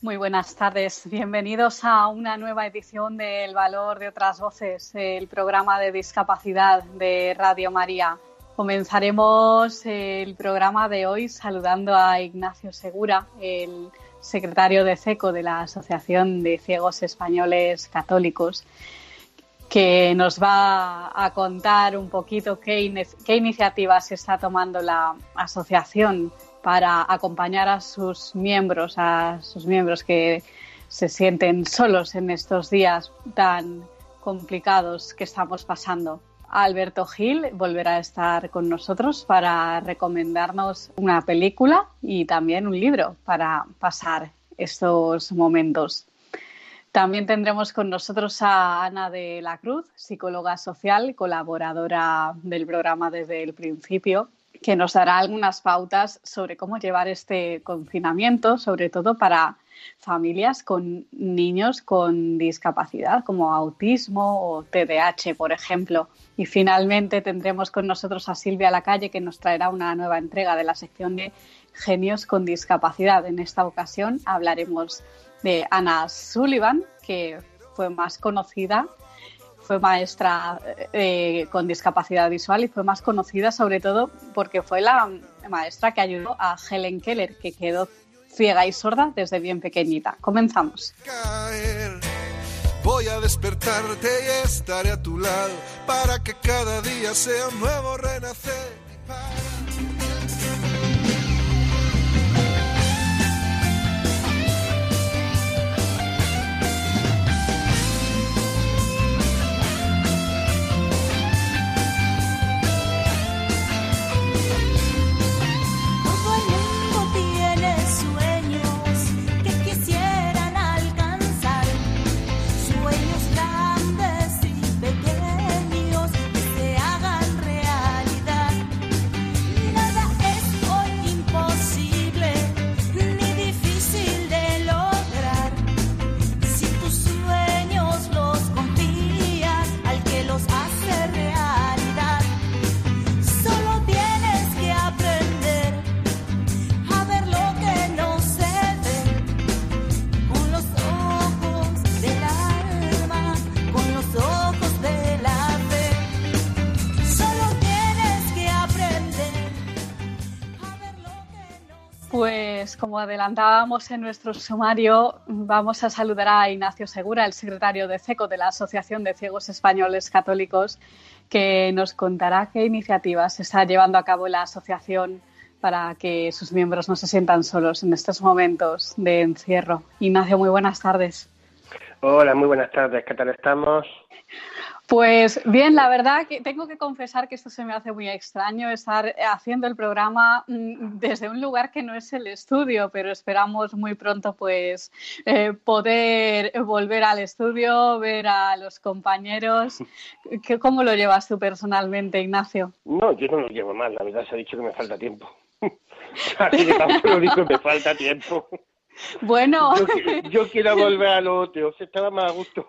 Muy buenas tardes, bienvenidos a una nueva edición de El Valor de otras Voces, el programa de discapacidad de Radio María. Comenzaremos el programa de hoy saludando a Ignacio Segura, el secretario de CECO de la Asociación de Ciegos Españoles Católicos, que nos va a contar un poquito qué, qué iniciativas está tomando la asociación para acompañar a sus miembros, a sus miembros que se sienten solos en estos días tan complicados que estamos pasando. Alberto Gil volverá a estar con nosotros para recomendarnos una película y también un libro para pasar estos momentos. También tendremos con nosotros a Ana de la Cruz, psicóloga social, colaboradora del programa desde el principio, que nos dará algunas pautas sobre cómo llevar este confinamiento, sobre todo para familias con niños con discapacidad como autismo o TDAH, por ejemplo. Y finalmente tendremos con nosotros a Silvia Lacalle que nos traerá una nueva entrega de la sección de Genios con Discapacidad. En esta ocasión hablaremos de Ana Sullivan, que fue más conocida fue maestra eh, con discapacidad visual y fue más conocida sobre todo porque fue la maestra que ayudó a Helen Keller, que quedó ciega y sorda desde bien pequeñita. Comenzamos. Voy a despertarte y estaré a tu lado para que cada día sea nuevo renacer. Como adelantábamos en nuestro sumario, vamos a saludar a Ignacio Segura, el secretario de CECO de la Asociación de Ciegos Españoles Católicos, que nos contará qué iniciativas está llevando a cabo la asociación para que sus miembros no se sientan solos en estos momentos de encierro. Ignacio, muy buenas tardes. Hola, muy buenas tardes. ¿Qué tal estamos? Pues bien, la verdad que tengo que confesar que esto se me hace muy extraño, estar haciendo el programa mm, desde un lugar que no es el estudio, pero esperamos muy pronto pues eh, poder volver al estudio, ver a los compañeros. ¿Cómo lo llevas tú personalmente, Ignacio? No, yo no lo llevo mal, la verdad se ha dicho que me falta tiempo. Así que tampoco digo que me falta tiempo. Bueno. Yo, quiero volver a lo otro, se estaba más a gusto.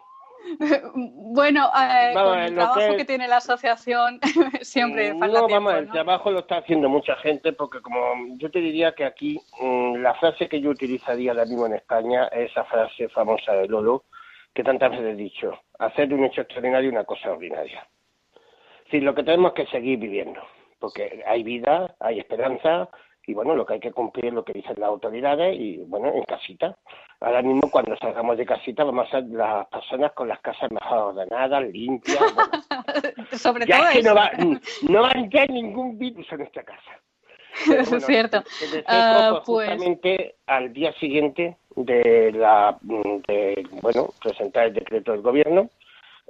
Bueno, eh, con el trabajo que... tiene la asociación siempre mm, falta no, tiempo, vamos, el trabajo lo está haciendo mucha gente porque como yo te diría que aquí mm, la frase que yo utilizaría ahora mismo en España es esa frase famosa de Lolo que tantas veces he dicho, hacer de un hecho extraordinario una cosa ordinaria. Es lo que tenemos que seguir viviendo, porque hay vida, hay esperanza, y bueno, lo que hay que cumplir es lo que dicen las autoridades y bueno, en casita. Ahora mismo cuando salgamos de casita vamos a ser las personas con las casas mejor ordenadas, limpias. Sobre todo es que no va, no va a entrar ningún virus en esta casa. eso es cierto. Uh, pues... Justamente al día siguiente de la de, bueno presentar el decreto del gobierno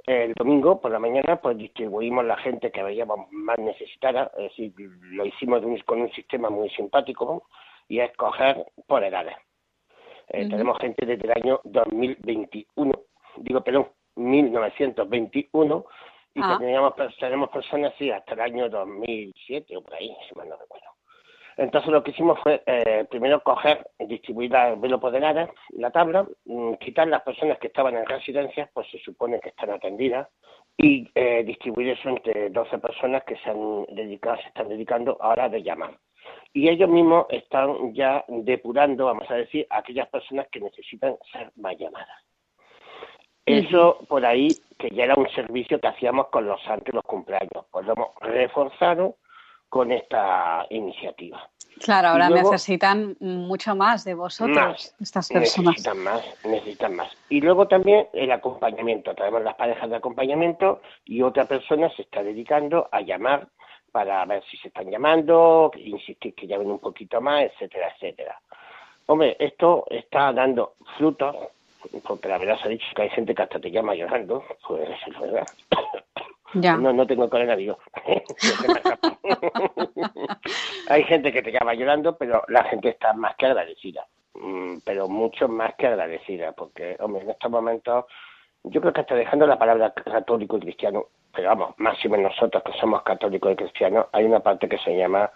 el domingo por la mañana pues distribuimos la gente que veíamos más necesitada, es decir, lo hicimos con un sistema muy simpático y es coger por edades. Eh, tenemos gente desde el año 2021, digo, perdón, 1921, y ah. teníamos, tenemos personas, sí, hasta el año 2007 o por ahí, si mal no recuerdo. Entonces lo que hicimos fue eh, primero coger, distribuir el velo la tabla, mm, quitar las personas que estaban en residencias, pues se supone que están atendidas, y eh, distribuir eso entre 12 personas que se han dedicado, se están dedicando ahora de llamar. Y ellos mismos están ya depurando, vamos a decir, a aquellas personas que necesitan ser más llamadas. Eso por ahí, que ya era un servicio que hacíamos con los santos los cumpleaños, pues lo hemos reforzado con esta iniciativa. Claro, ahora necesitan mucho más de vosotros, estas personas. Necesitan más, necesitan más. Y luego también el acompañamiento. Tenemos las parejas de acompañamiento y otra persona se está dedicando a llamar para ver si se están llamando, insistir que llamen un poquito más, etcétera, etcétera. Hombre, esto está dando frutos, porque la verdad se ha dicho que hay gente que hasta te llama llorando, pues es verdad. No, no tengo coronavirus. Hay gente que te llama llorando, pero la gente está más que agradecida. Mm, pero mucho más que agradecida, porque, hombre, en estos momentos, yo creo que está dejando la palabra católico y cristiano, pero vamos, máximo nosotros que somos católicos y cristianos, hay una parte que se llama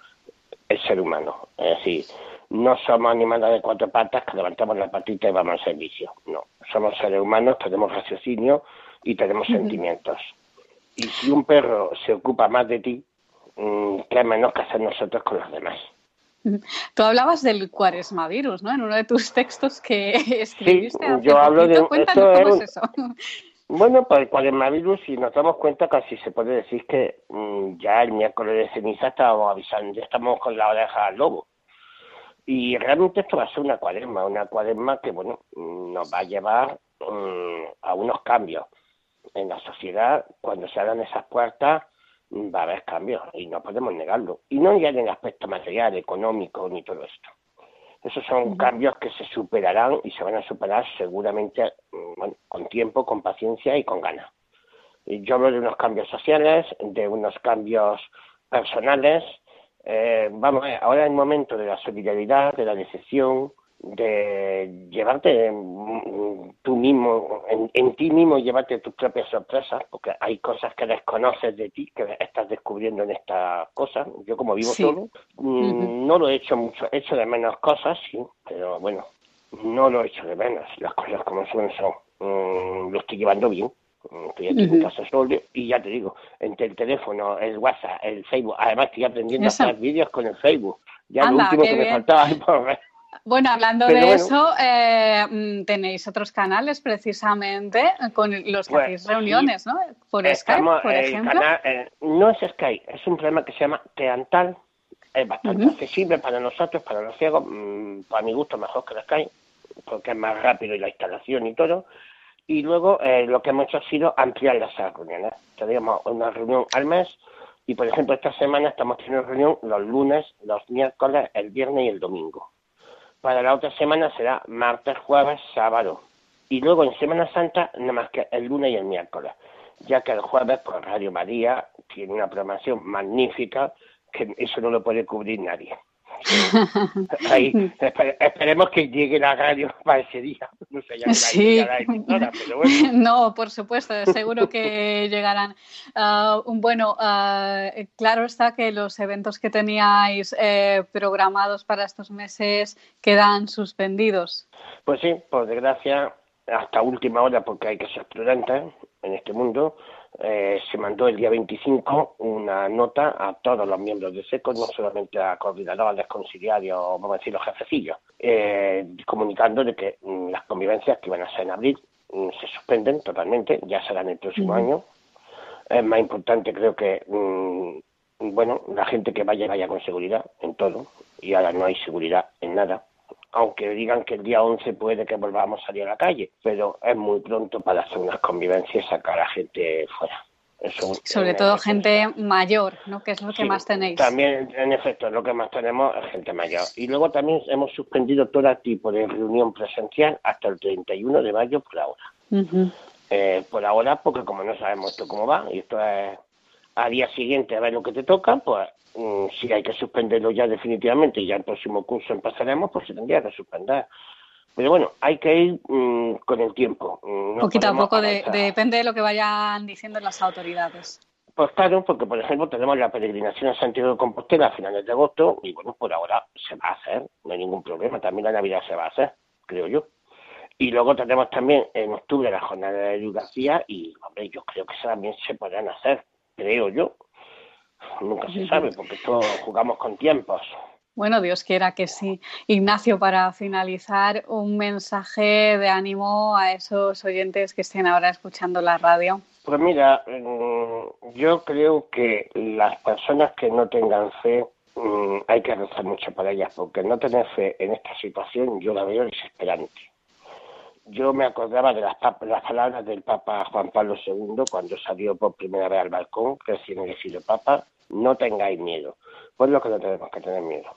el ser humano. Es decir, no somos animales de cuatro patas que levantamos la patita y vamos al servicio. No, somos seres humanos, tenemos raciocinio y tenemos sentimientos. Y si un perro se ocupa más de ti, mm, ¿qué menos que hacer nosotros con los demás? Tú hablabas del cuaresmavirus, ¿no? En uno de tus textos que escribiste. Sí, yo hablo de Cuéntanos cómo es eso. Bueno, pues el cuaresmavirus, si nos damos cuenta, casi se puede decir que mm, ya el miércoles de ceniza estábamos avisando, ya estamos con la oreja al lobo. Y realmente esto va a ser una cuaresma, una cuaresma que, bueno, nos va a llevar mm, a unos cambios en la sociedad, cuando se abran esas puertas, va a haber cambios y no podemos negarlo. Y no ya en el aspecto material, económico, ni todo esto. Esos son cambios que se superarán y se van a superar seguramente mm, con tiempo, con paciencia y con ganas. Yo hablo de unos cambios sociales, de unos cambios personales. Eh, vamos, ahora es el momento de la solidaridad, de la decepción, de llevarte tú mismo, en, ti mismo llevarte tus propias sorpresas, porque hay cosas que desconoces de ti, que estás descubriendo en estas cosas. Yo como vivo solo, mm, no lo he hecho mucho, he hecho de menos cosas, sí, pero bueno, no lo he hecho de menos, las cosas como son son. Mm, lo estoy llevando bien. Mm, estoy aquí en casa solo y ya te digo, entre el teléfono, el WhatsApp, el Facebook, además estoy aprendiendo a hacer vídeos con el Facebook. Ya lo último que me faltaba por bueno, hablando de eso, eh, mm, tenéis otros canales precisamente con los que pues, hacéis reuniones, ¿no? Por Skype, por ejemplo. Eh, no es Skype, es un programa que se llama Teantal. Es bastante accesible para nosotros, para los ciegos, mm, para mi gusto mejor que el Skype, porque es más rápido y la instalación y todo. Y luego eh, lo que hemos hecho ha sido ampliar las reuniones. Tenemos una reunión al mes y, por ejemplo, esta semana estamos teniendo reunión los lunes, los miércoles, el viernes y el domingo para la otra semana será martes, jueves, sábado. Y luego en Semana Santa, nada más que el lunes y el miércoles. Ya que el jueves, pues Radio María tiene una programación magnífica, que eso no lo puede cubrir nadie. esperemos que llegue la radio para ese día. No sé, ya sí. No, por supuesto, seguro que llegarán. Ah, bueno, ah, claro está que los eventos que teníais eh, programados para estos meses quedan suspendidos. Pues sí, por desgracia, hasta última hora, porque hay que ser prudente en este mundo, eh, se mandó el día 25 una nota a todos los miembros de SECO, no solamente a coordinadores, conciliarios, vamos a decir, los jefecillos, eh, comunicando de que mm, las convivencias que iban a ser en abril mm, se suspenden totalmente, ya serán el próximo año. Es más importante, creo que, mm, bueno, la gente que vaya, vaya con seguridad en todo, y ahora no hay seguridad en nada aunque digan que el día 11 puede que volvamos a salir a la calle, pero es muy pronto para hacer unas convivencias y sacar a gente fuera. Sobre todo gente mayor, ¿no? Que es lo que más tenéis. También, en efecto, lo que más tenemos es gente mayor. Y luego también hemos suspendido todo tipo de reunión presencial hasta el 31 de mayo por ahora. Eh, por ahora, porque como no sabemos esto cómo va, y esto es a día siguiente a ver lo que te toca, pues mm, si hay que suspenderlo ya definitivamente y ya el próximo curso empezaremos, pues se tendría que suspender. Pero bueno, hay que ir mm, con el tiempo. Mm, Poquito a poco, depende de lo que vayan diciendo las autoridades. Pues claro, porque por ejemplo tenemos la peregrinación a Santiago de Compostela a finales de agosto y bueno, por ahora se va a hacer, no hay ningún problema, también la Navidad se va a hacer, creo yo. Y luego tenemos también en octubre la jornada de educación y hombre, yo creo que también se podrán hacer, creo yo. Nunca se sabe porque todos jugamos con tiempos. Bueno, Dios quiera que sí. Ignacio, para finalizar, un mensaje de ánimo a esos oyentes que estén ahora escuchando la radio. Pues mira, mm, yo creo que las personas que no tengan fe mm, hay que rezar mucho para ellas, porque no tener fe en esta situación yo la veo desesperante. Yo me acordaba de las, las palabras del Papa Juan Pablo II cuando salió por primera vez al balcón, recién elegido Papa, no tengáis miedo. Pues lo que no tenemos que tener miedo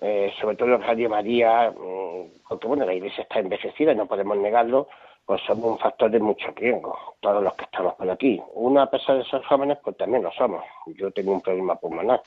eh, sobre todo Radio María, mm, porque bueno, la iglesia está envejecida y no podemos negarlo, pues somos un factor de mucho riesgo, todos los que estamos por aquí. Una a pesar de ser jóvenes, pues también lo somos. Yo tengo un problema pulmonar.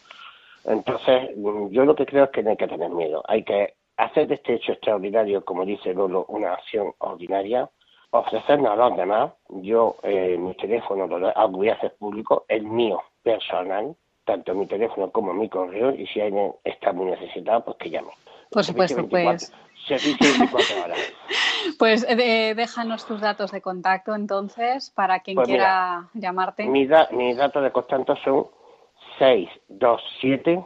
Entonces, mm, yo lo que creo es que no hay que tener miedo. Hay que hacer de este hecho extraordinario, como dice Lolo, una acción ordinaria, ofrecernos a los demás. Yo, eh, mi teléfono lo voy a hacer público, el mío personal, tanto mi teléfono como mi correo y si alguien está muy necesitado, pues que llame. Por supuesto, pues. Pues eh, déjanos tus datos de contacto entonces para quien pues quiera llamarte. Mis datos de contacto son 627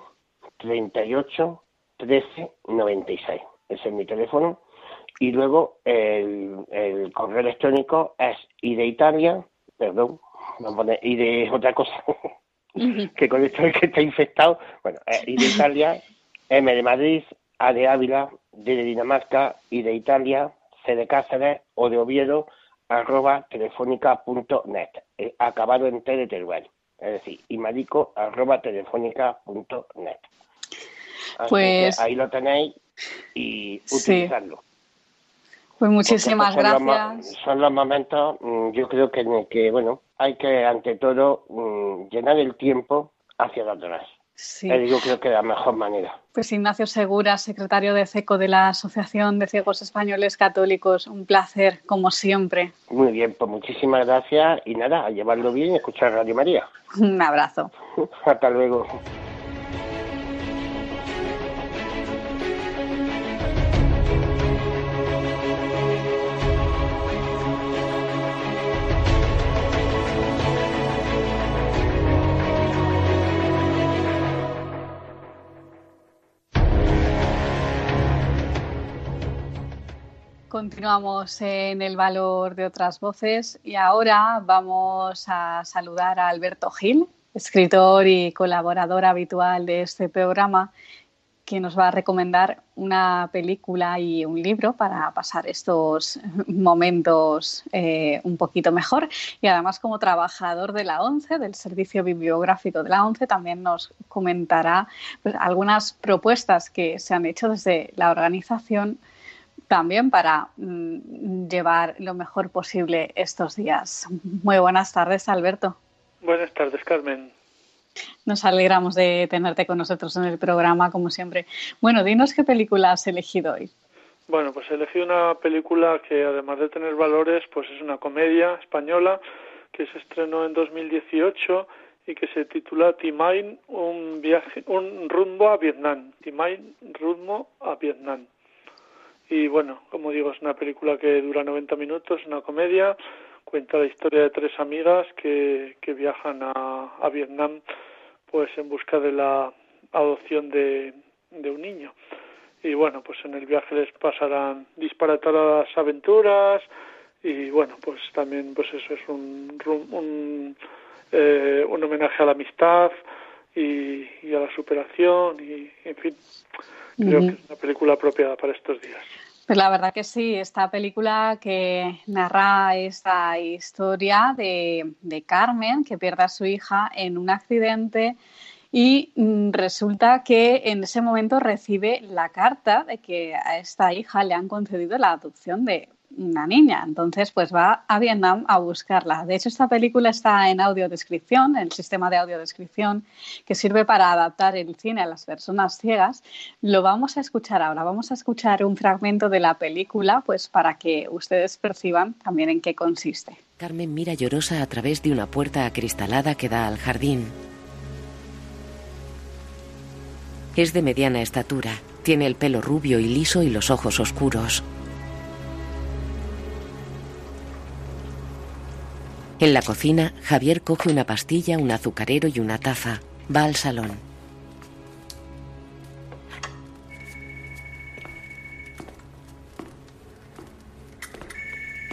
38 13 96. Ese es mi teléfono. Y luego el, el correo electrónico es y de Italia, perdón, vamos a poner y de otra cosa. que con esto es que está infectado. Bueno, y de Italia, M de Madrid, A de Ávila, D de Dinamarca, y de Italia, C de Cáceres o de Oviedo, arroba telefónica.net, acabado en T de Teruel. Es decir, y marico arroba telefónica.net. Pues ahí lo tenéis y utilizarlo. Pues muchísimas gracias. son los momentos, mm, yo creo que, que, bueno, hay que, ante todo, mm, llenar el tiempo hacia los demás. Sí. yo creo que de la mejor manera. Pues Ignacio Segura, secretario de CECO de la Asociación de Ciegos Españoles Católicos, un placer, como siempre. Muy bien, pues muchísimas gracias y nada, a llevarlo bien y escuchar Radio María. Un abrazo. Hasta luego. Continuamos en el valor de otras voces y ahora vamos a saludar a Alberto Gil, escritor y colaborador habitual de este programa, que nos va a recomendar una película y un libro para pasar estos momentos eh, un poquito mejor. Y además, como trabajador de la ONCE, del Servicio Bibliográfico de la ONCE, también nos comentará pues, algunas propuestas que se han hecho desde la organización también para mm, llevar lo mejor posible estos días. Muy buenas tardes, Alberto. Buenas tardes, Carmen. Nos alegramos de tenerte con nosotros en el programa, como siempre. Bueno, dinos qué película has elegido hoy. Bueno, pues he elegido una película que además de tener valores, pues es una comedia española que se estrenó en 2018 y que se titula Timain, un viaje, un rumbo a Vietnam. Timain, rumbo a Vietnam. Y bueno, como digo, es una película que dura 90 minutos, una comedia, cuenta la historia de tres amigas que, que viajan a, Vietnam pues en busca de la adopción de, de un niño. Y bueno, pues en el viaje les pasarán disparatadas aventuras. Y bueno, pues también pues eso es un, un, eh, un homenaje a la amistad y, y a la superación y en fin, creo que es una película apropiada para estos días. Pues la verdad que sí, esta película que narra esta historia de, Carmen, que pierde a su hija en un accidente y mm, resulta que en ese momento recibe la carta de que a esta hija le han concedido la adopción de, una niña. Entonces, pues va a Vietnam a buscarla. De hecho, esta película está en audiodescripción, el sistema de audiodescripción que sirve para adaptar el cine a las personas ciegas. Lo vamos a escuchar ahora. Vamos a escuchar un fragmento de la película, pues para que ustedes perciban también en qué consiste. Carmen mira llorosa a través de una puerta acristalada que da al jardín. Es de mediana estatura. Tiene el pelo rubio y liso y los ojos oscuros. En la cocina, Javier coge una pastilla, un azucarero y una taza. Va al salón.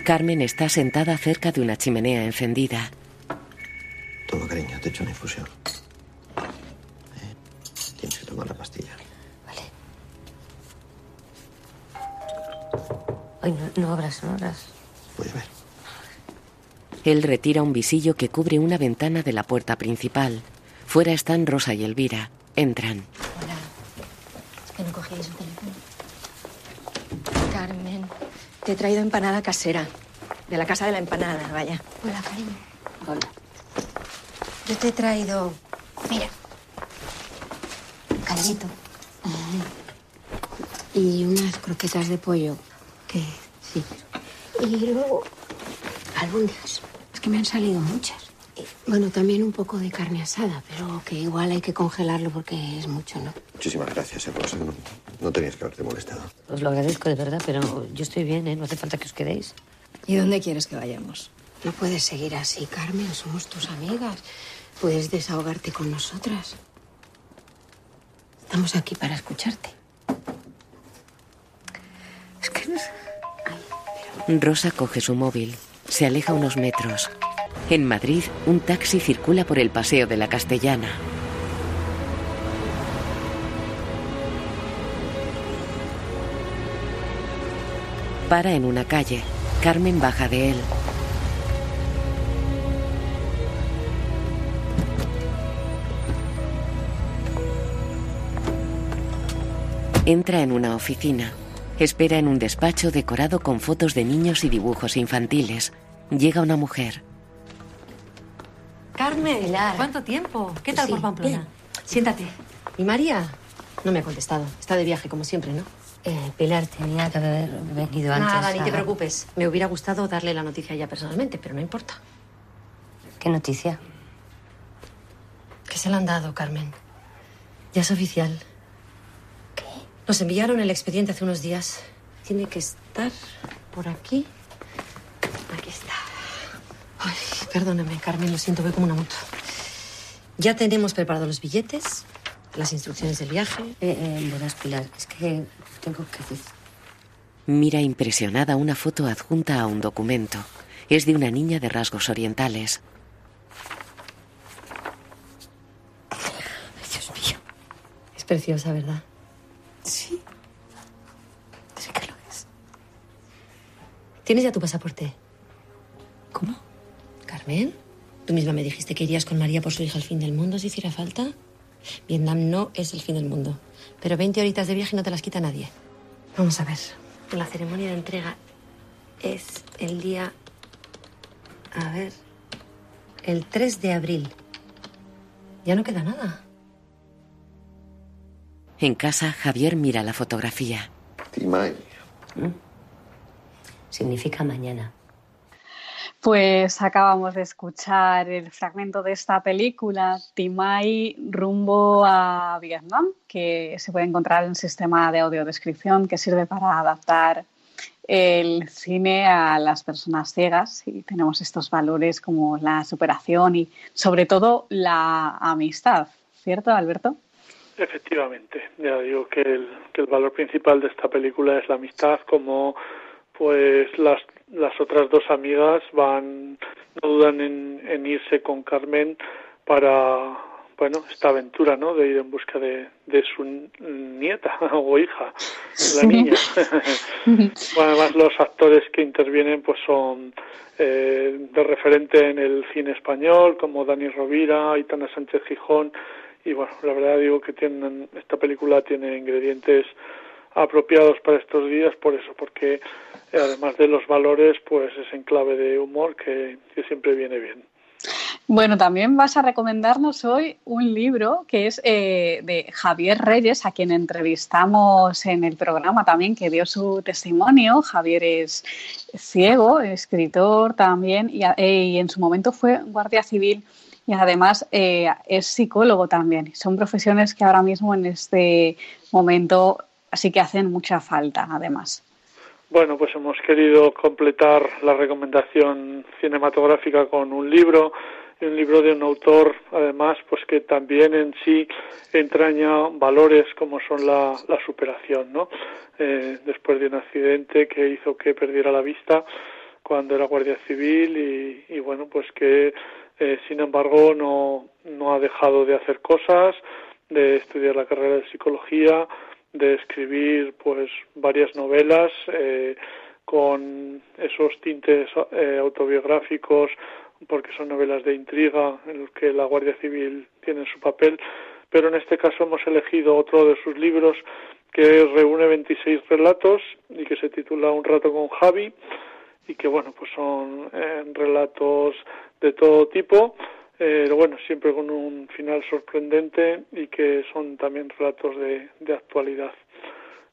Carmen está sentada cerca de una chimenea encendida. Todo cariño, te echo una infusión. ¿Eh? Tienes que tomar la pastilla. Vale. Ay, no, no abras, no abras. Voy a ver. Él retira un visillo que cubre una ventana de la puerta principal. Fuera están Rosa y Elvira. Entran. Hola. Es que no cogíais el teléfono. Carmen, te he traído empanada casera. De la casa de la empanada, vaya. Hola, cariño. Hola. Yo te he traído. Mira. Caldito. Y unas croquetas de pollo. Que sí. Y luego. albóndigas. Que me han salido muchas. Bueno, también un poco de carne asada, pero que igual hay que congelarlo porque es mucho, ¿no? Muchísimas gracias, eh, Rosa. No, no tenías que haberte molestado. Os lo agradezco de verdad, pero yo estoy bien, ¿eh? No hace falta que os quedéis. ¿Y dónde quieres que vayamos? No puedes seguir así, Carmen. Somos tus amigas. Puedes desahogarte con nosotras. Estamos aquí para escucharte. Es que no sé. Rosa coge su móvil. Se aleja unos metros. En Madrid, un taxi circula por el paseo de la Castellana. Para en una calle. Carmen baja de él. Entra en una oficina. Espera en un despacho decorado con fotos de niños y dibujos infantiles. Llega una mujer. Carmen, Pilar. ¿cuánto tiempo? ¿Qué tal Sí, por Pamplona? bien. Siéntate. ¿Y María? No me ha contestado. Está de viaje, como siempre, ¿no? Eh, Pilar, tenía que haber venido antes. Nada, ni te a- preocupes. Me hubiera gustado darle la noticia a ella personalmente, pero no importa. ¿Qué noticia? Que se la han dado, Carmen. Ya es oficial. Nos enviaron el expediente hace unos días. Tiene que estar por aquí. Aquí está. Ay, perdóname, Carmen, lo siento, voy como una moto. Ya tenemos preparados los billetes, las instrucciones del viaje. Eh, eh, verás, Pilar, es que tengo que decir. Mira impresionada una foto adjunta a un documento. Es de una niña de rasgos orientales. Dios mío. Es preciosa, ¿verdad? Sí. Sí que lo es. ¿Tienes ya tu pasaporte? ¿Cómo? Carmen, tú misma me dijiste que irías con María por su hija al fin del mundo si hiciera falta. Vietnam no es el fin del mundo, pero 20 horitas de viaje no te las quita nadie. Vamos a ver. La ceremonia de entrega es el día... A ver... El 3 de abril. Ya no queda nada. En casa, Javier mira la fotografía. Timay. Significa mañana. Pues acabamos de escuchar el fragmento de esta película, Timay rumbo a Vietnam, que se puede encontrar en un sistema de audiodescripción que sirve para adaptar el cine a las personas ciegas y tenemos estos valores como la superación y sobre todo la amistad, ¿cierto, Alberto? Efectivamente, ya digo que el, que el valor principal de esta película es la amistad, como pues las, las otras dos amigas van, no dudan en, en irse con Carmen para, bueno, esta aventura, ¿no? De ir en busca de, de su nieta o hija, la niña. bueno, además los actores que intervienen pues son eh, de referente en el cine español, como Dani Rovira, Aitana Sánchez Gijón, y bueno, la verdad digo que tienen, esta película tiene ingredientes apropiados para estos días por eso, porque además de los valores, pues es en clave de humor que, siempre viene bien. Bueno, también vas a recomendarnos hoy un libro que es eh, de Javier Reyes, a quien entrevistamos en el programa también, que dio su testimonio. Javier es ciego, escritor también, y, eh, en su momento fue guardia civil y además eh, es psicólogo también. Son profesiones que ahora mismo en este momento sí que hacen mucha falta, además. Bueno, pues hemos querido completar la recomendación cinematográfica con un libro, un libro de un autor, además, pues que también en sí entraña valores como son la, superación, ¿no? Eh, después de un accidente que hizo que perdiera la vista cuando era guardia civil y, y bueno, pues que eh, sin embargo no, no ha dejado de hacer cosas, de estudiar la carrera de psicología, de escribir pues varias novelas eh, con esos tintes eh, autobiográficos porque son novelas de intriga en los que la Guardia Civil tiene su papel. Pero en este caso hemos elegido otro de sus libros que reúne 26 relatos y que se titula Un rato con Javi y que bueno pues son eh, relatos de todo tipo eh, bueno, siempre con un final sorprendente y que son también relatos de, actualidad.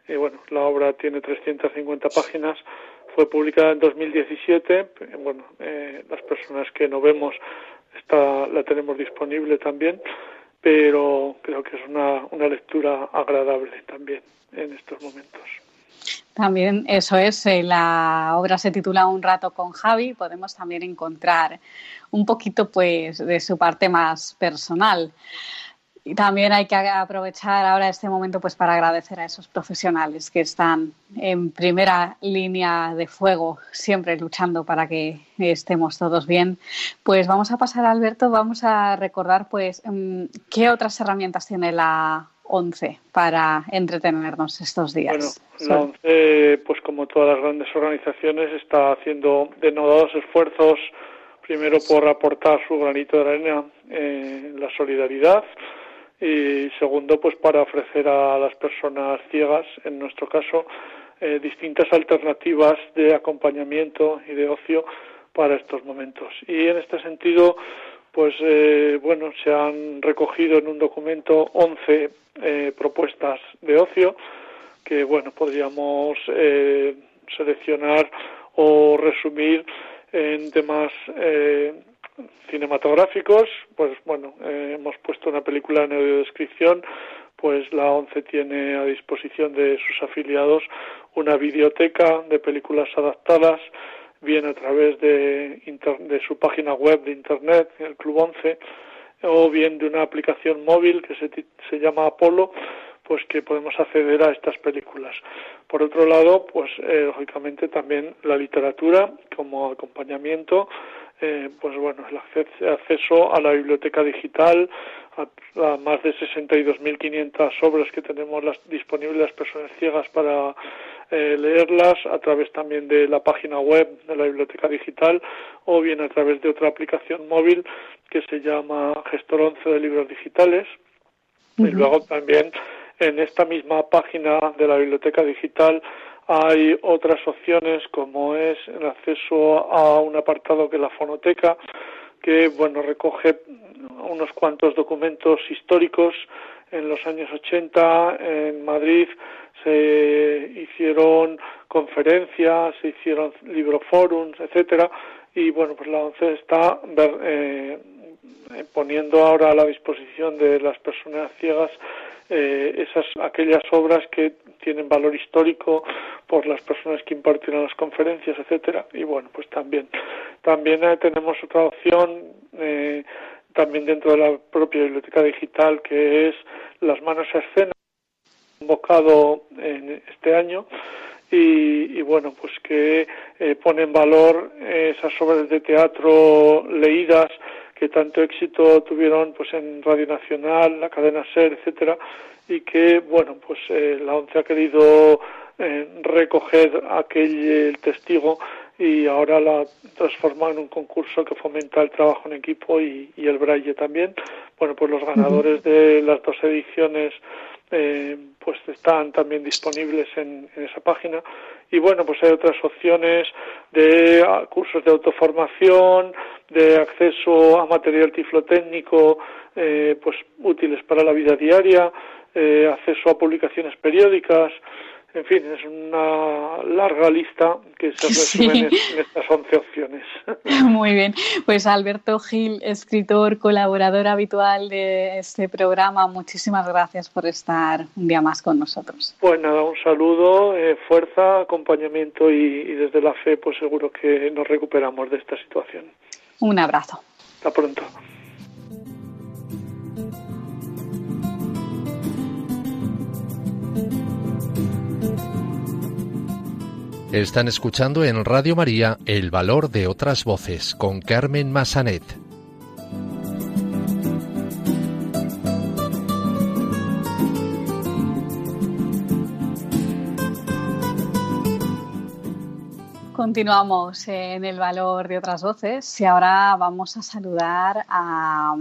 Eh, bueno, la obra tiene 350 páginas, fue publicada en 2017. Bueno, eh, las personas que no vemos está, la tenemos disponible también, pero creo que es una, una lectura agradable también en estos momentos. También eso es, eh, la obra se titula Un rato con Javi, podemos también encontrar un poquito pues de su parte más personal. Y también hay que aprovechar ahora este momento pues para agradecer a esos profesionales que están en primera línea de fuego, siempre luchando para que estemos todos bien. Pues vamos a pasar, Alberto, vamos a recordar pues mm, qué otras herramientas tiene la 11 para entretenernos estos días? Bueno, la 11, pues como todas las grandes organizaciones, está haciendo denodados esfuerzos, primero por aportar su granito de arena en la solidaridad y segundo, pues para ofrecer a las personas ciegas, en nuestro caso, eh, distintas alternativas de acompañamiento y de ocio para estos momentos. Y en este sentido, pues eh, bueno, se han recogido en un documento 11 eh, propuestas de ocio que bueno, podríamos eh, seleccionar o resumir en temas cinematográficos, pues bueno, hemos puesto una película en audiodescripción, pues la ONCE tiene a disposición de sus afiliados una biblioteca de películas adaptadas bien a través de, de su página web de Internet, el Club 11, o bien de una aplicación móvil que se, se llama Apolo, pues que podemos acceder a estas películas. Por otro lado, pues eh, lógicamente también la literatura como acompañamiento, eh, pues bueno, el acceso a la biblioteca digital, a, más de 62.500 obras que tenemos las, disponibles las personas ciegas para eh, leerlas a través también de la página web de la biblioteca digital o bien a través de otra aplicación móvil que se llama Gestor 11 de libros digitales. Y luego también en esta misma página de la biblioteca digital hay otras opciones como es el acceso a un apartado que es la fonoteca que bueno recoge unos cuantos documentos históricos. En los años 80 en Madrid se hicieron conferencias, se hicieron libroforums, etcétera, y bueno, pues la ONCE está eh, poniendo ahora a la disposición de las personas ciegas eh, esas aquellas obras que tienen valor histórico por las personas que imparten las conferencias, etcétera, y bueno, pues también también eh, tenemos otra opción eh, también dentro de la propia biblioteca digital que es las manos a escena convocado en este año. Y, bueno pues que eh, pone en valor esas obras de teatro leídas que tanto éxito tuvieron pues en Radio Nacional, la cadena SER, etcétera, y que bueno pues eh, la ONCE ha querido eh, recoger aquel testigo y ahora la transforma en un concurso que fomenta el trabajo en equipo y, el braille también. Bueno, pues los ganadores de las dos ediciones eh, pues están también disponibles en, esa página. Y bueno pues hay otras opciones de ah, cursos de autoformación de acceso a material tiflotécnico eh, pues útiles para la vida diaria eh, acceso a publicaciones periódicas en fin, es una larga lista que se resume en estas 11 opciones. Muy bien. Pues Alberto Gil, escritor, colaborador habitual de este programa, muchísimas gracias por estar un día más con nosotros. Pues nada, un saludo, eh, fuerza, acompañamiento y desde la fe, pues seguro que nos recuperamos de esta situación. Un abrazo. Hasta pronto. Están escuchando en Radio María El Valor de otras Voces con Carmen Massanet. Continuamos en el valor de otras voces y ahora vamos a saludar a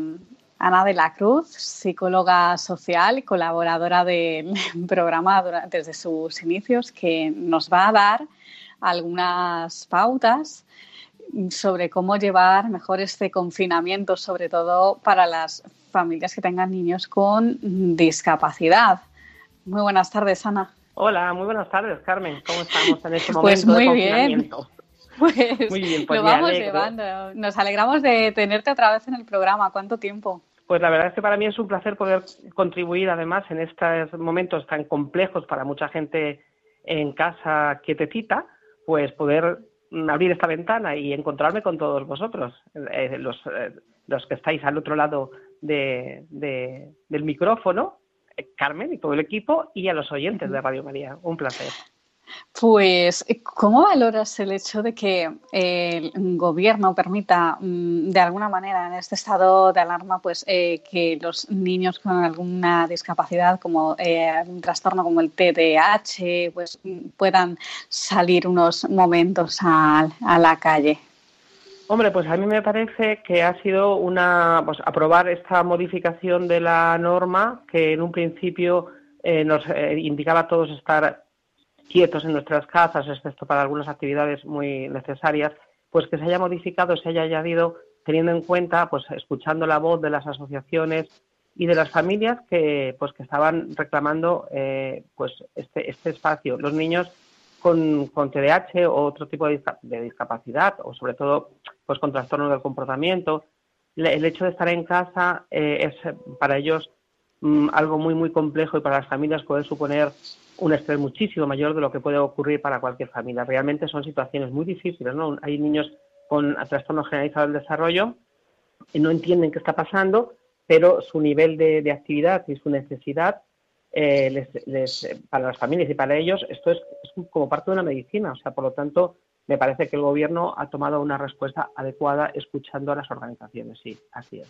Ana de la Cruz, psicóloga social y colaboradora del programa desde sus inicios, que nos va a dar algunas pautas sobre cómo llevar mejor este confinamiento, sobre todo para las familias que tengan niños con discapacidad. Muy buenas tardes, Ana. Hola, muy buenas tardes, Carmen. ¿Cómo estamos en este pues momento muy Bien. Pues, muy bien, pues lo vamos llevando. Nos alegramos de tenerte otra vez en el programa. ¿Cuánto tiempo? Pues la verdad es que para mí es un placer poder contribuir además en estos momentos tan complejos para mucha gente en casa quietecita pues poder abrir esta ventana y encontrarme con todos vosotros, eh, los, eh, los, que estáis al otro lado de, del micrófono, eh, Carmen y todo el equipo, y a los oyentes de Radio María. Un placer. Pues, ¿cómo valoras el hecho de que el gobierno permita, mm, de alguna manera, en este estado de alarma, pues eh, que los niños con alguna discapacidad, como eh, un trastorno como el TDAH, pues puedan salir unos momentos a, la calle? Hombre, pues a mí me parece que ha sido una, pues aprobar esta modificación de la norma que en un principio eh, nos indicaba a todos estar quietos en nuestras casas, excepto para algunas actividades muy necesarias, pues que se haya modificado, se haya añadido teniendo en cuenta, pues escuchando la voz de las asociaciones y de las familias que, pues, que estaban reclamando eh, pues este, este espacio. Los niños con, con TDAH o otro tipo de, discapacidad, o sobre todo pues con trastornos del comportamiento, el hecho de estar en casa eh, es para ellos mm, algo muy, muy complejo y para las familias puede suponer un estrés muchísimo mayor de lo que puede ocurrir para cualquier familia. Realmente son situaciones muy difíciles, ¿no? Hay niños con trastorno generalizado del desarrollo y no entienden qué está pasando, pero su nivel de, actividad y su necesidad eh, para las familias y para ellos esto es, como parte de una medicina. O sea, por lo tanto, me parece que el gobierno ha tomado una respuesta adecuada escuchando a las organizaciones. Sí, así es.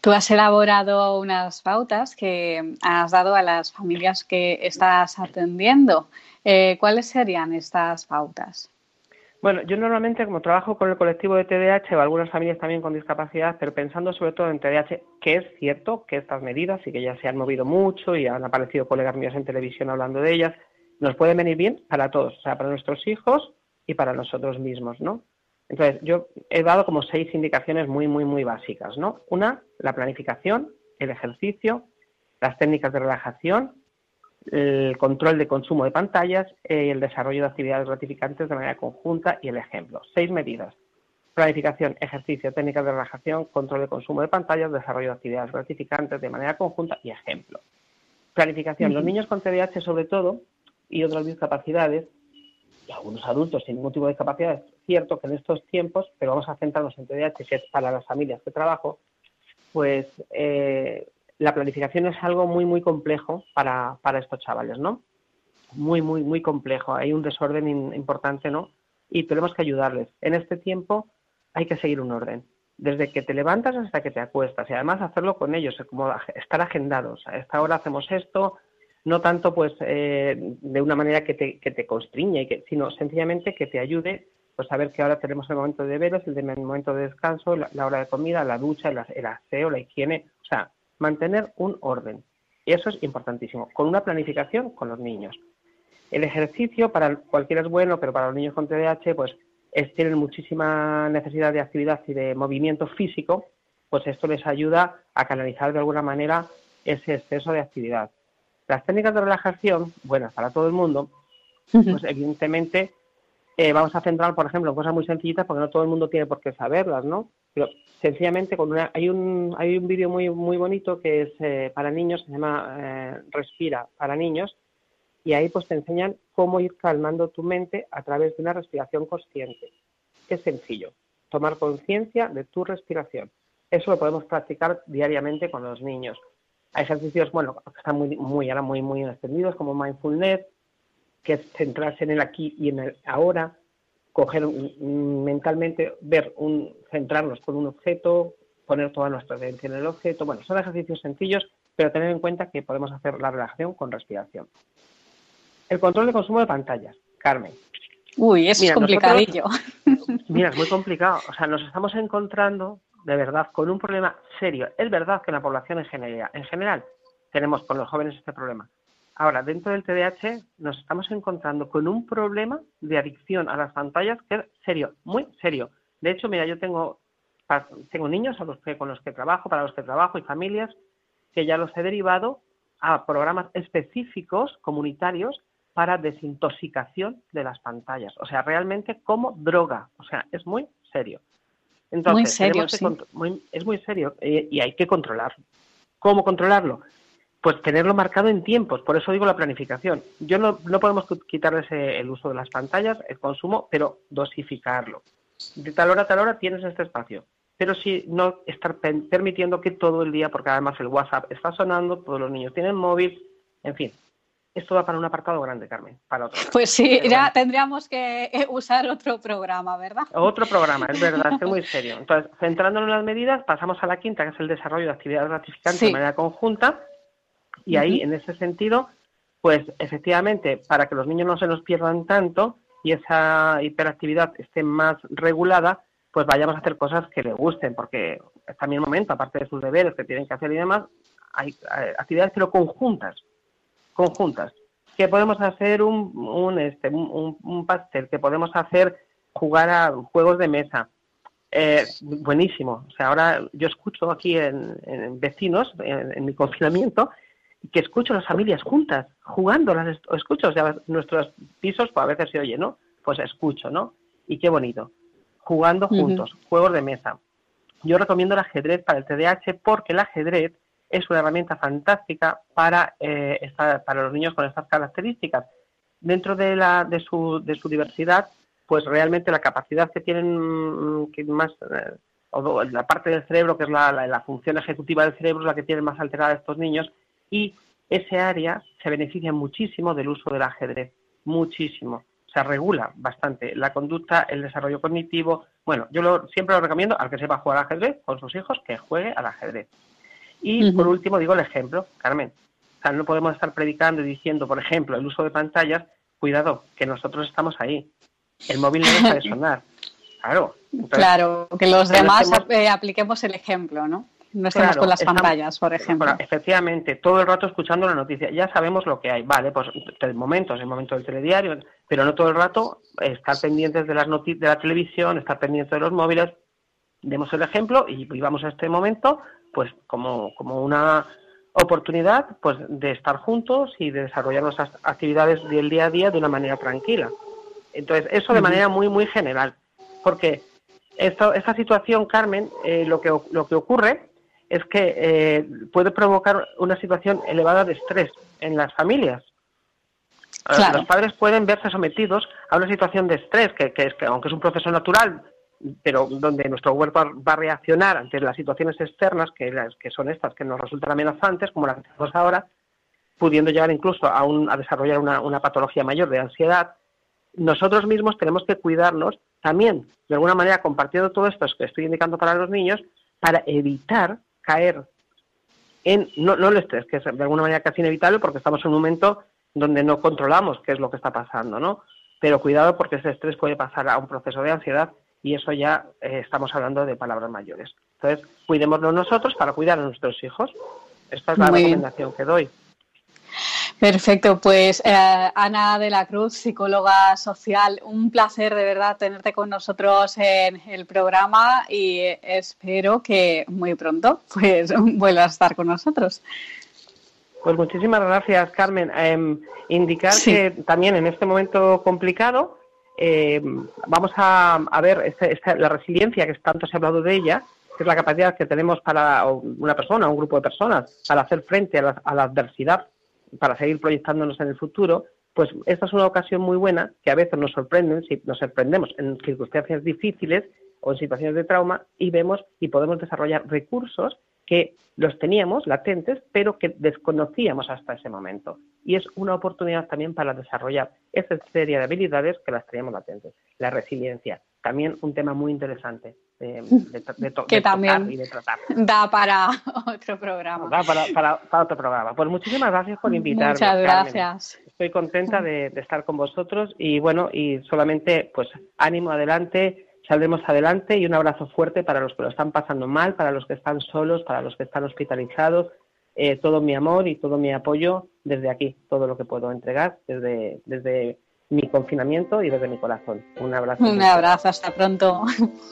Tú has elaborado unas pautas que has dado a las familias que estás atendiendo. Eh, ¿Cuáles serían estas pautas? Bueno, yo normalmente como trabajo con el colectivo de TDAH o algunas familias también con discapacidad, pero pensando sobre todo en TDAH, que es cierto que estas medidas y que ya se han movido mucho y han aparecido colegas míos en televisión hablando de ellas, nos pueden venir bien para todos, o sea, para nuestros hijos y para nosotros mismos, ¿no? Entonces, yo he dado como seis indicaciones muy, muy, muy básicas, ¿no? Una, la planificación, el ejercicio, las técnicas de relajación, el control de consumo de pantallas, eh, el desarrollo de actividades gratificantes de manera conjunta y el ejemplo. Seis medidas. Planificación, ejercicio, técnicas de relajación, control de consumo de pantallas, desarrollo de actividades gratificantes de manera conjunta y ejemplo. Planificación. Los niños con TDAH sobre todo y otras discapacidades y algunos adultos sin ningún tipo de discapacidad, es cierto que en estos tiempos, pero vamos a centrarnos en TDAH, que es para las familias que trabajo, pues eh, la planificación es algo muy, muy complejo para, para estos chavales, ¿no? Muy, muy, muy complejo. Hay un desorden importante, ¿no? Y tenemos que ayudarles. En este tiempo hay que seguir un orden. Desde que te levantas hasta que te acuestas. Y además hacerlo con ellos, como estar agendados. A esta hora hacemos esto, no tanto pues eh, de una manera que te, que te constriñe, que, sino sencillamente que te ayude pues a ver que ahora tenemos el momento de deberes, el, momento de descanso, la, hora de comida, la ducha, el, aseo, la higiene, o sea, mantener un orden. Eso es importantísimo, con una planificación con los niños. El ejercicio para cualquiera es bueno, pero para los niños con TDAH, pues tienen muchísima necesidad de actividad y de movimiento físico, pues esto les ayuda a canalizar de alguna manera ese exceso de actividad. Las técnicas de relajación, buenas para todo el mundo, pues evidentemente eh, vamos a centrar, por ejemplo, en cosas muy sencillitas porque no todo el mundo tiene por qué saberlas, ¿no? Pero sencillamente con hay un hay un vídeo muy muy bonito que es eh, para niños, se llama eh, Respira para niños y ahí pues te enseñan cómo ir calmando tu mente a través de una respiración consciente. Es sencillo, tomar conciencia de tu respiración. Eso lo podemos practicar diariamente con los niños. Hay ejercicios, bueno, que están muy, muy, ahora muy, muy extendidos, como mindfulness, que es centrarse en el aquí y en el ahora, coger mentalmente, ver un, centrarnos con un objeto, poner toda nuestra atención en el objeto. Bueno, son ejercicios sencillos, pero tener en cuenta que podemos hacer la relajación con respiración. El control de consumo de pantallas, Carmen. Uy, es complicadillo. mira, es muy complicado. O sea, nos estamos encontrando de verdad con un problema serio. Es verdad que en la población en general, en general tenemos con los jóvenes este problema. Ahora, dentro del TDAH nos estamos encontrando con un problema de adicción a las pantallas que es serio, muy serio. De hecho, mira, yo tengo, tengo niños a los que, con los que trabajo, para los que trabajo y familias, que ya los he derivado a programas específicos comunitarios para desintoxicación de las pantallas. O sea, realmente como droga. O sea, es muy serio. Entonces, muy serio, es muy serio eh, y hay que controlarlo. ¿Cómo controlarlo? Pues tenerlo marcado en tiempos, por eso digo la planificación. Yo no, no podemos quitarles el uso de las pantallas, el consumo, pero dosificarlo. De tal hora a tal hora tienes este espacio, pero sí no estar permitiendo que todo el día, porque además el WhatsApp está sonando, todos los niños tienen móvil, en fin, esto va para un apartado grande, Carmen, para otro. Pues sí, ya tendríamos que eh, usar otro programa, ¿verdad? Otro programa, es verdad, es muy serio. Entonces, centrándonos en las medidas, pasamos a la quinta, que es el desarrollo de actividades gratificantes de manera conjunta. Y ahí, en ese sentido, pues efectivamente, para que los niños no se nos pierdan tanto y esa hiperactividad esté más regulada, pues vayamos a hacer cosas que les gusten, porque es también el momento, aparte de sus deberes que tienen que hacer y demás, hay eh, actividades pero conjuntas conjuntas, que podemos hacer un, un, este, un, pastel, que podemos hacer jugar a juegos de mesa. Eh, buenísimo. O sea, ahora yo escucho aquí en, vecinos, en, mi confinamiento, que escucho las familias juntas, jugando, las escucho, o sea, nuestros pisos, pues a veces se oye, ¿no? Pues escucho, ¿no? Y qué bonito. Jugando juntos, juegos de mesa. Yo recomiendo el ajedrez para el TDAH porque el ajedrez es una herramienta fantástica para, eh, para los niños con estas características. Dentro de, la, de, su, de su diversidad, pues realmente la capacidad que tienen mm, que más, eh, o la parte del cerebro, que es la, la, función ejecutiva del cerebro, es la que tienen más alterada estos niños, y ese área se beneficia muchísimo del uso del ajedrez, muchísimo. Se regula bastante la conducta, el desarrollo cognitivo. Bueno, yo lo, siempre lo recomiendo al que sepa jugar al ajedrez con sus hijos, que juegue al ajedrez. Y por último digo el ejemplo, Carmen. O sea, no podemos estar predicando y diciendo, por ejemplo, el uso de pantallas, cuidado, que nosotros estamos ahí. El móvil no deja de sonar. Claro. claro, que los demás eh, apliquemos el ejemplo, ¿no? No estemos con las pantallas, por ejemplo. efectivamente, todo el rato escuchando la noticia. Ya sabemos lo que hay. Vale, pues el momento es el momento del telediario, pero no todo el rato estar pendientes de las noticias de la televisión, estar pendientes de los móviles. Demos el ejemplo y vamos a este momento pues como, como una oportunidad pues de estar juntos y de desarrollar nuestras actividades del día a día de una manera tranquila. Entonces, eso de manera muy, muy general. Porque esto, esta situación, Carmen, eh, lo, que, lo que ocurre es que eh, puede provocar una situación elevada de estrés en las familias. Los padres pueden verse sometidos a una situación de estrés, que, que, es, que aunque es un proceso natural pero donde nuestro cuerpo va a reaccionar ante las situaciones externas, que, que son estas que nos resultan amenazantes, como la que tenemos ahora, pudiendo llegar incluso a, a desarrollar una, patología mayor de ansiedad, nosotros mismos tenemos que cuidarnos también, de alguna manera, compartiendo todo esto que estoy indicando para los niños, para evitar caer en, no, no el estrés, que es de alguna manera casi inevitable porque estamos en un momento donde no controlamos qué es lo que está pasando, ¿no? Pero cuidado porque ese estrés puede pasar a un proceso de ansiedad y eso ya eh, estamos hablando de palabras mayores. Entonces, cuidémonos nosotros para cuidar a nuestros hijos. Esta es la recomendación que doy. Perfecto, pues eh, Ana de la Cruz, psicóloga social, un placer de verdad tenerte con nosotros en el programa y espero que muy pronto pues vuelvas a estar con nosotros. Pues muchísimas gracias, Carmen. Em, indicar que también en este momento complicado em, vamos a, ver este, la resiliencia que tanto se ha hablado de ella, que es la capacidad que tenemos para una persona, un grupo de personas, para hacer frente a la adversidad para seguir proyectándonos en el futuro, pues esta es una ocasión muy buena que a veces nos sorprenden, si nos sorprendemos en circunstancias difíciles o en situaciones de trauma y vemos y podemos desarrollar recursos que los teníamos latentes, pero que desconocíamos hasta ese momento. Y es una oportunidad también para desarrollar esa serie de habilidades que las teníamos latentes. La resiliencia, también un tema muy interesante de, que también y de tratar. Da para otro programa. Da para, otro programa. Pues muchísimas gracias por invitarme. Muchas gracias. Estoy contenta de, estar con vosotros y bueno, y solamente pues ánimo adelante, saldremos adelante y un abrazo fuerte para los que lo están pasando mal, para los que están solos, para los que están hospitalizados. Eh, todo mi amor y todo mi apoyo desde aquí, todo lo que puedo entregar desde, desde mi confinamiento y desde mi corazón. Un abrazo. Un abrazo, hasta pronto.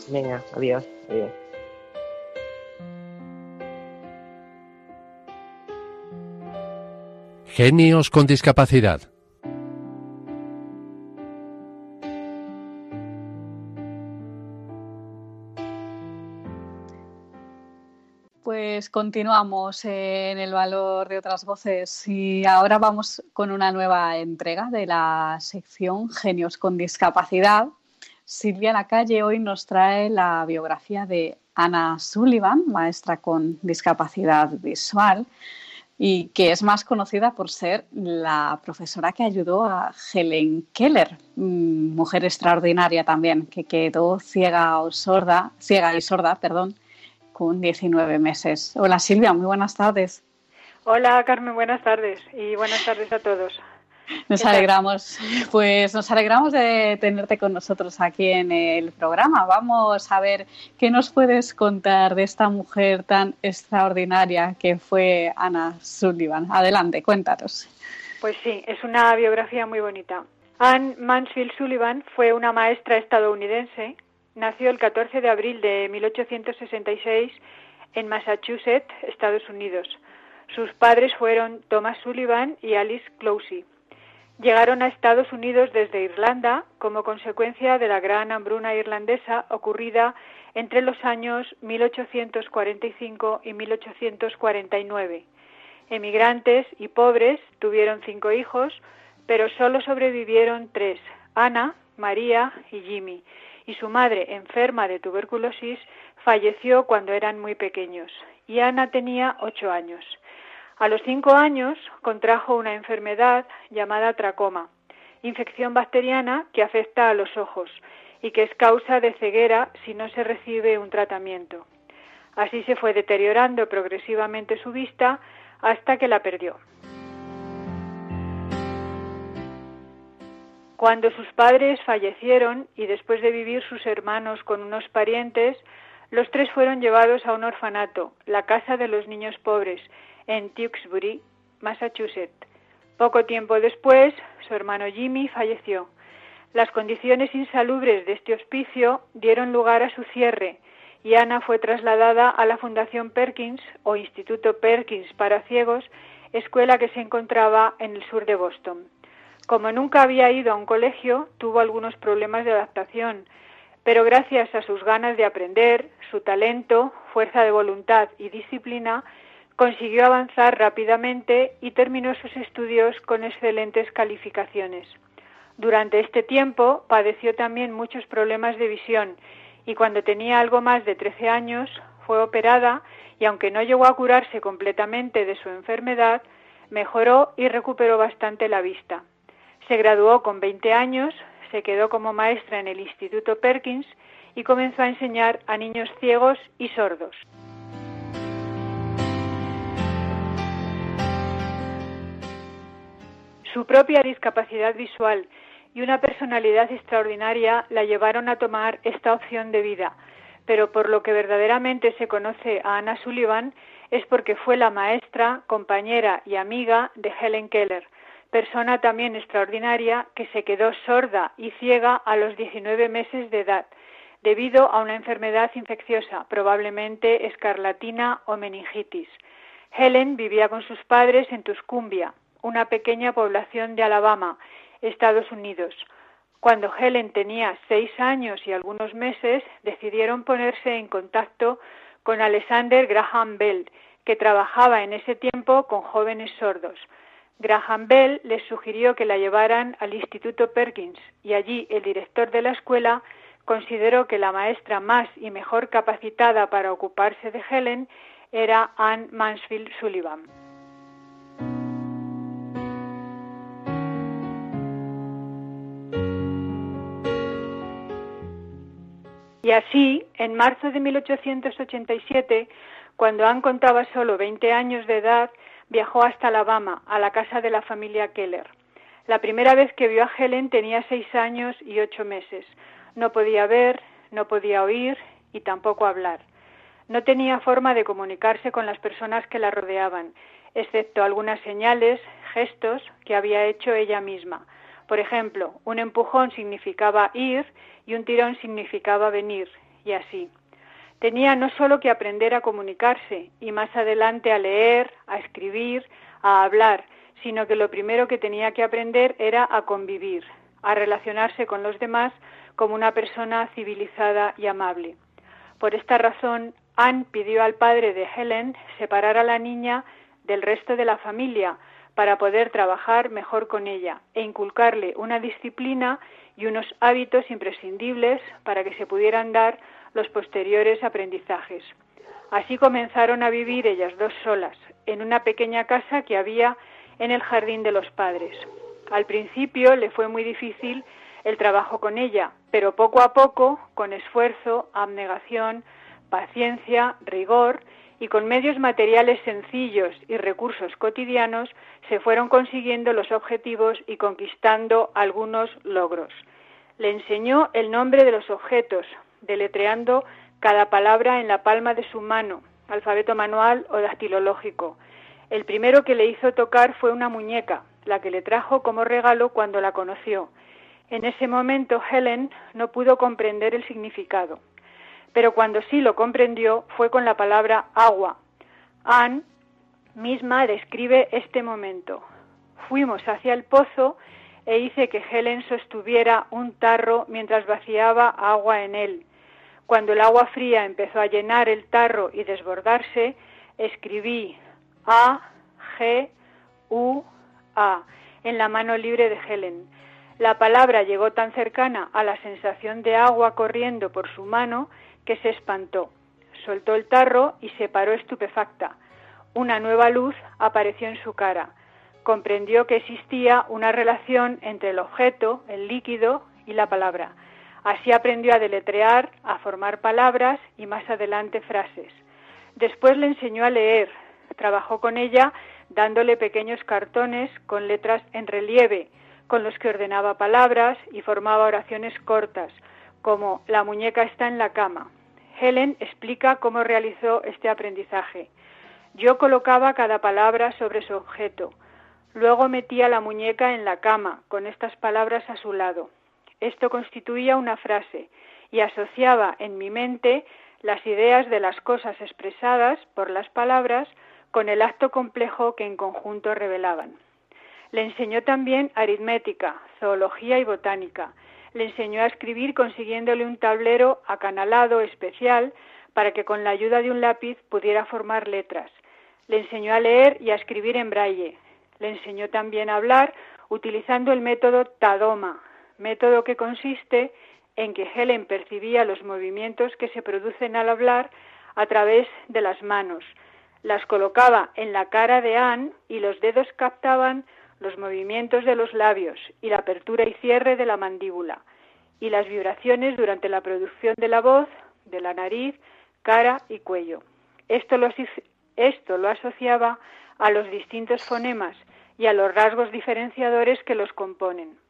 Venga, adiós. adiós. Genios con discapacidad. Pues continuamos en el valor de otras voces y ahora vamos con una nueva entrega de la sección Genios con Discapacidad. Silvia Lacalle hoy nos trae la biografía de Ana Sullivan, maestra con discapacidad visual y que es más conocida por ser la profesora que ayudó a Helen Keller, mm, mujer extraordinaria también, que quedó ciega o sorda, ciega y sorda, perdón, con 19 meses. Hola Silvia, muy buenas tardes. Hola Carmen, buenas tardes y buenas tardes a todos. Nos alegramos, pues nos alegramos de tenerte con nosotros aquí en el programa. Vamos a ver qué nos puedes contar de esta mujer tan extraordinaria que fue Ana Sullivan. Adelante, cuéntanos. Pues sí, es una biografía muy bonita. Anne Mansfield Sullivan fue una maestra estadounidense Nació el 14 de abril de 1866 en Massachusetts, Estados Unidos. Sus padres fueron Thomas Sullivan y Alice Closey. Llegaron a Estados Unidos desde Irlanda como consecuencia de la gran hambruna irlandesa ocurrida entre los años 1845 y 1849. Emigrantes y pobres tuvieron cinco hijos, pero solo sobrevivieron tres, Ana, María y Jimmy, y su madre, enferma de tuberculosis, falleció cuando eran muy pequeños y Ana tenía ocho años. A los cinco años contrajo una enfermedad llamada tracoma, infección bacteriana que afecta a los ojos y que es causa de ceguera si no se recibe un tratamiento. Así se fue deteriorando progresivamente su vista hasta que la perdió. Cuando sus padres fallecieron y después de vivir sus hermanos con unos parientes, los tres fueron llevados a un orfanato, la Casa de los Niños Pobres, en Tewksbury, Massachusetts. Poco tiempo después, su hermano Jimmy falleció. Las condiciones insalubres de este hospicio dieron lugar a su cierre y Ana fue trasladada a la Fundación Perkins o Instituto Perkins para Ciegos, escuela que se encontraba en el sur de Boston. Como nunca había ido a un colegio, tuvo algunos problemas de adaptación, pero gracias a sus ganas de aprender, su talento, fuerza de voluntad y disciplina, consiguió avanzar rápidamente y terminó sus estudios con excelentes calificaciones. Durante este tiempo padeció también muchos problemas de visión y cuando tenía algo más de 13 años fue operada y aunque no llegó a curarse completamente de su enfermedad, mejoró y recuperó bastante la vista. Se graduó con 20 años, se quedó como maestra en el Instituto Perkins y comenzó a enseñar a niños ciegos y sordos. Su propia discapacidad visual y una personalidad extraordinaria la llevaron a tomar esta opción de vida, pero por lo que verdaderamente se conoce a Anna Sullivan es porque fue la maestra, compañera y amiga de Helen Keller, persona también extraordinaria que se quedó sorda y ciega a los 19 meses de edad debido a una enfermedad infecciosa, probablemente escarlatina o meningitis. Helen vivía con sus padres en Tuscumbia, una pequeña población de Alabama, Estados Unidos. Cuando Helen tenía seis años y algunos meses, decidieron ponerse en contacto con Alexander Graham Bell, que trabajaba en ese tiempo con jóvenes sordos. Graham Bell les sugirió que la llevaran al Instituto Perkins y allí el director de la escuela consideró que la maestra más y mejor capacitada para ocuparse de Helen era Anne Mansfield Sullivan. Y así, en marzo de 1887, cuando Anne contaba solo 20 años de edad, viajó hasta Alabama, a la casa de la familia Keller. La primera vez que vio a Helen tenía seis años y ocho meses. No podía ver, no podía oír y tampoco hablar. No tenía forma de comunicarse con las personas que la rodeaban, excepto algunas señales, gestos que había hecho ella misma. Por ejemplo, un empujón significaba ir y un tirón significaba venir, y así. Tenía no solo que aprender a comunicarse y más adelante a leer, a escribir, a hablar, sino que lo primero que tenía que aprender era a convivir, a relacionarse con los demás como una persona civilizada y amable. Por esta razón, Anne pidió al padre de Helen separar a la niña del resto de la familia para poder trabajar mejor con ella e inculcarle una disciplina y unos hábitos imprescindibles para que se pudieran dar los posteriores aprendizajes. Así comenzaron a vivir ellas dos solas, en una pequeña casa que había en el jardín de los padres. Al principio le fue muy difícil el trabajo con ella, pero poco a poco, con esfuerzo, abnegación, paciencia, rigor y con medios materiales sencillos y recursos cotidianos, se fueron consiguiendo los objetivos y conquistando algunos logros. Le enseñó el nombre de los objetos, deletreando cada palabra en la palma de su mano, alfabeto manual o dactilológico. El primero que le hizo tocar fue una muñeca, la que le trajo como regalo cuando la conoció, en ese momento Helen no pudo comprender el significado, pero cuando sí lo comprendió fue con la palabra agua. Anne misma describe este momento. Fuimos hacia el pozo e hice que Helen sostuviera un tarro mientras vaciaba agua en él. Cuando el agua fría empezó a llenar el tarro y desbordarse, escribí A, G, U, A en la mano libre de Helen. La palabra llegó tan cercana a la sensación de agua corriendo por su mano que se espantó. Soltó el tarro y se paró estupefacta. Una nueva luz apareció en su cara. Comprendió que existía una relación entre el objeto, el líquido y la palabra. Así aprendió a deletrear, a formar palabras y más adelante frases. Después le enseñó a leer. Trabajó con ella dándole pequeños cartones con letras en relieve con los que ordenaba palabras y formaba oraciones cortas, como La muñeca está en la cama. Helen explica cómo realizó este aprendizaje. Yo colocaba cada palabra sobre su objeto. Luego metía la muñeca en la cama, con estas palabras a su lado. Esto constituía una frase y asociaba en mi mente las ideas de las cosas expresadas por las palabras con el acto complejo que en conjunto revelaban. Le enseñó también aritmética, zoología y botánica. Le enseñó a escribir consiguiéndole un tablero acanalado especial para que con la ayuda de un lápiz pudiera formar letras. Le enseñó a leer y a escribir en braille. Le enseñó también a hablar utilizando el método Tadoma, método que consiste en que Helen percibía los movimientos que se producen al hablar a través de las manos. Las colocaba en la cara de Anne y los dedos captaban los movimientos de los labios y la apertura y cierre de la mandíbula, y las vibraciones durante la producción de la voz, de la nariz, cara y cuello. Esto lo, esto lo asociaba a los distintos fonemas y a los rasgos diferenciadores que los componen.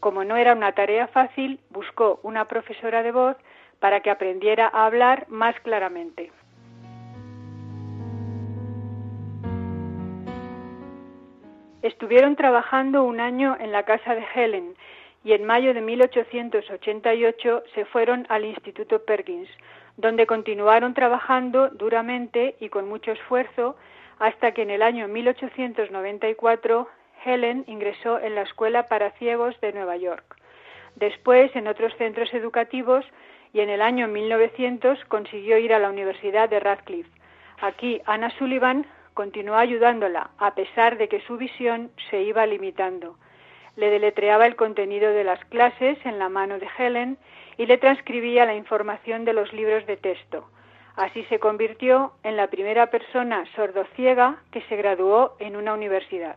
Como no era una tarea fácil, buscó una profesora de voz para que aprendiera a hablar más claramente. Estuvieron trabajando un año en la casa de Helen y en mayo de 1888 se fueron al Instituto Perkins, donde continuaron trabajando duramente y con mucho esfuerzo hasta que en el año 1894 Helen ingresó en la Escuela para Ciegos de Nueva York. Después en otros centros educativos y en el año 1900 consiguió ir a la Universidad de Radcliffe. Aquí Anna Sullivan continuó ayudándola, a pesar de que su visión se iba limitando. Le deletreaba el contenido de las clases en la mano de Helen y le transcribía la información de los libros de texto. Así se convirtió en la primera persona sordociega que se graduó en una universidad.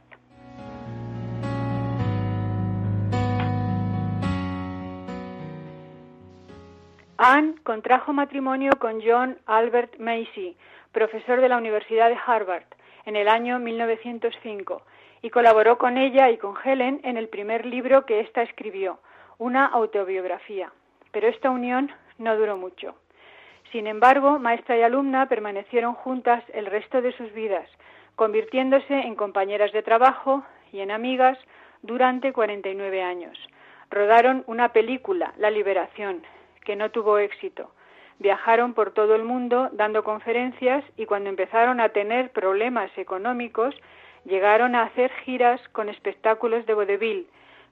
Anne contrajo matrimonio con John Albert Macy, profesor de la Universidad de Harvard, en el año 1905 y colaboró con ella y con Helen en el primer libro que ésta escribió, una autobiografía. Pero esta unión no duró mucho. Sin embargo, maestra y alumna permanecieron juntas el resto de sus vidas, convirtiéndose en compañeras de trabajo y en amigas durante 49 años. Rodaron una película, La Liberación, que no tuvo éxito, Viajaron por todo el mundo dando conferencias y cuando empezaron a tener problemas económicos, llegaron a hacer giras con espectáculos de vodevil,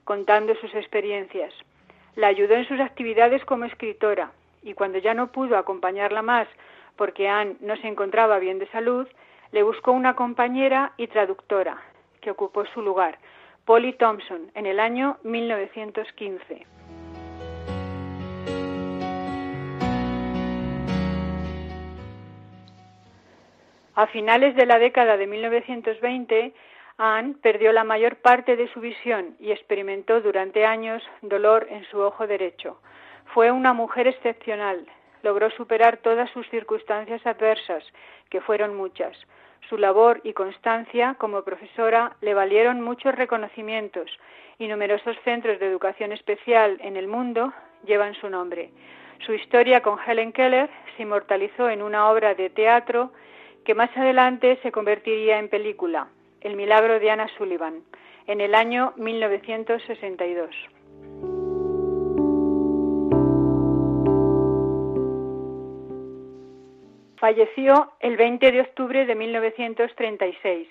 contando sus experiencias. La ayudó en sus actividades como escritora y cuando ya no pudo acompañarla más porque Anne no se encontraba bien de salud, le buscó una compañera y traductora que ocupó su lugar, Polly Thompson, en el año 1915. A finales de la década de 1920, Anne perdió la mayor parte de su visión y experimentó durante años dolor en su ojo derecho. Fue una mujer excepcional. Logró superar todas sus circunstancias adversas, que fueron muchas. Su labor y constancia como profesora le valieron muchos reconocimientos y numerosos centros de educación especial en el mundo llevan su nombre. Su historia con Helen Keller se inmortalizó en una obra de teatro que más adelante se convertiría en película, El milagro de Anna Sullivan, en el año 1962. Falleció el 20 de octubre de 1936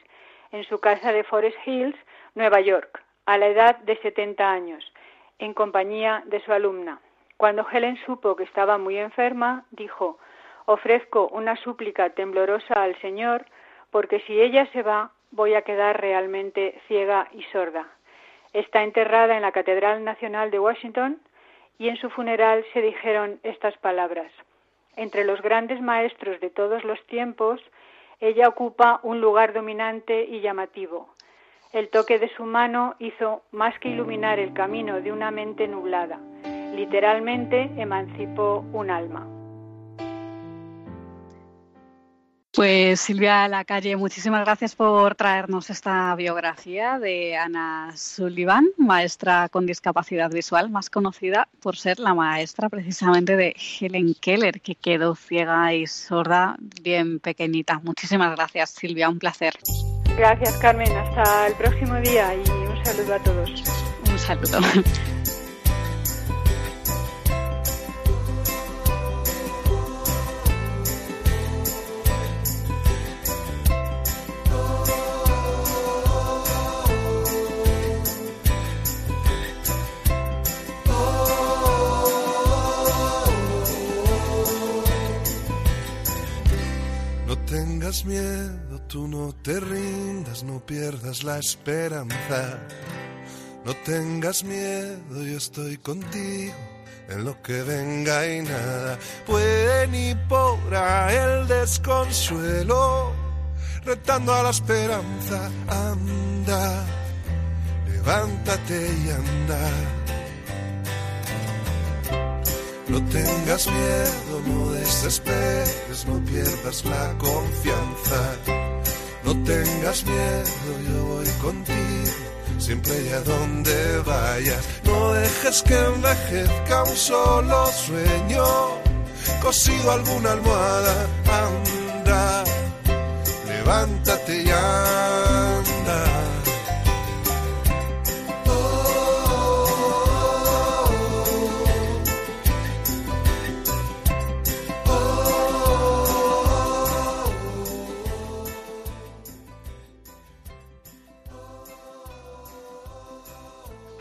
en su casa de Forest Hills, Nueva York, a la edad de 70 años, en compañía de su alumna. Cuando Helen supo que estaba muy enferma, dijo, ofrezco una súplica temblorosa al Señor, porque si ella se va, voy a quedar realmente ciega y sorda. Está enterrada en la Catedral Nacional de Washington y en su funeral se dijeron estas palabras. Entre los grandes maestros de todos los tiempos, ella ocupa un lugar dominante y llamativo. El toque de su mano hizo más que iluminar el camino de una mente nublada. Literalmente emancipó un alma. Pues Silvia Lacalle, muchísimas gracias por traernos esta biografía de Ana Sullivan, maestra con discapacidad visual, más conocida por ser la maestra precisamente de Helen Keller, que quedó ciega y sorda bien pequeñita. Muchísimas gracias, Silvia, un placer. Gracias, Carmen. Hasta el próximo día y un saludo a todos. Un saludo. Te rindas, no pierdas la esperanza. No tengas miedo, yo estoy contigo en lo que venga y nada puede ni podrá el desconsuelo. Retando a la esperanza, anda, levántate y anda no tengas miedo, no desesperes, no pierdas la confianza. No tengas miedo, yo voy contigo, siempre y a donde vayas. No dejes que envejezca un solo sueño. cosido alguna almohada. Anda, levántate y anda.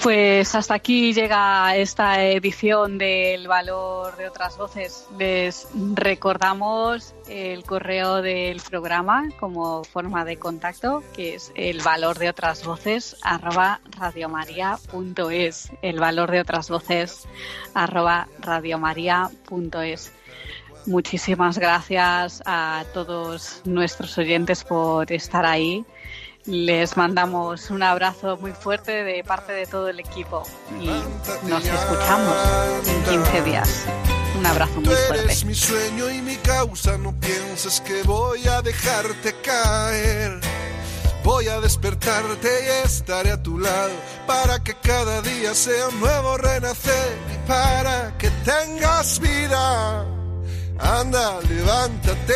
Pues hasta aquí llega esta edición del Valor de otras voces. Les recordamos el correo del programa como forma de contacto, que es el valor de otras voces arroba radiomaria.es. El valor de otras voces arroba radiomaria.es. Muchísimas gracias a todos nuestros oyentes por estar ahí. Les mandamos un abrazo muy fuerte de parte de todo el equipo y nos escuchamos en 15 días. Un abrazo muy fuerte. eres mi sueño y mi causa, no pienses que voy a dejarte caer. Voy a despertarte y estaré a tu lado para que cada día sea un nuevo renacer y para que tengas vida. Anda, levántate.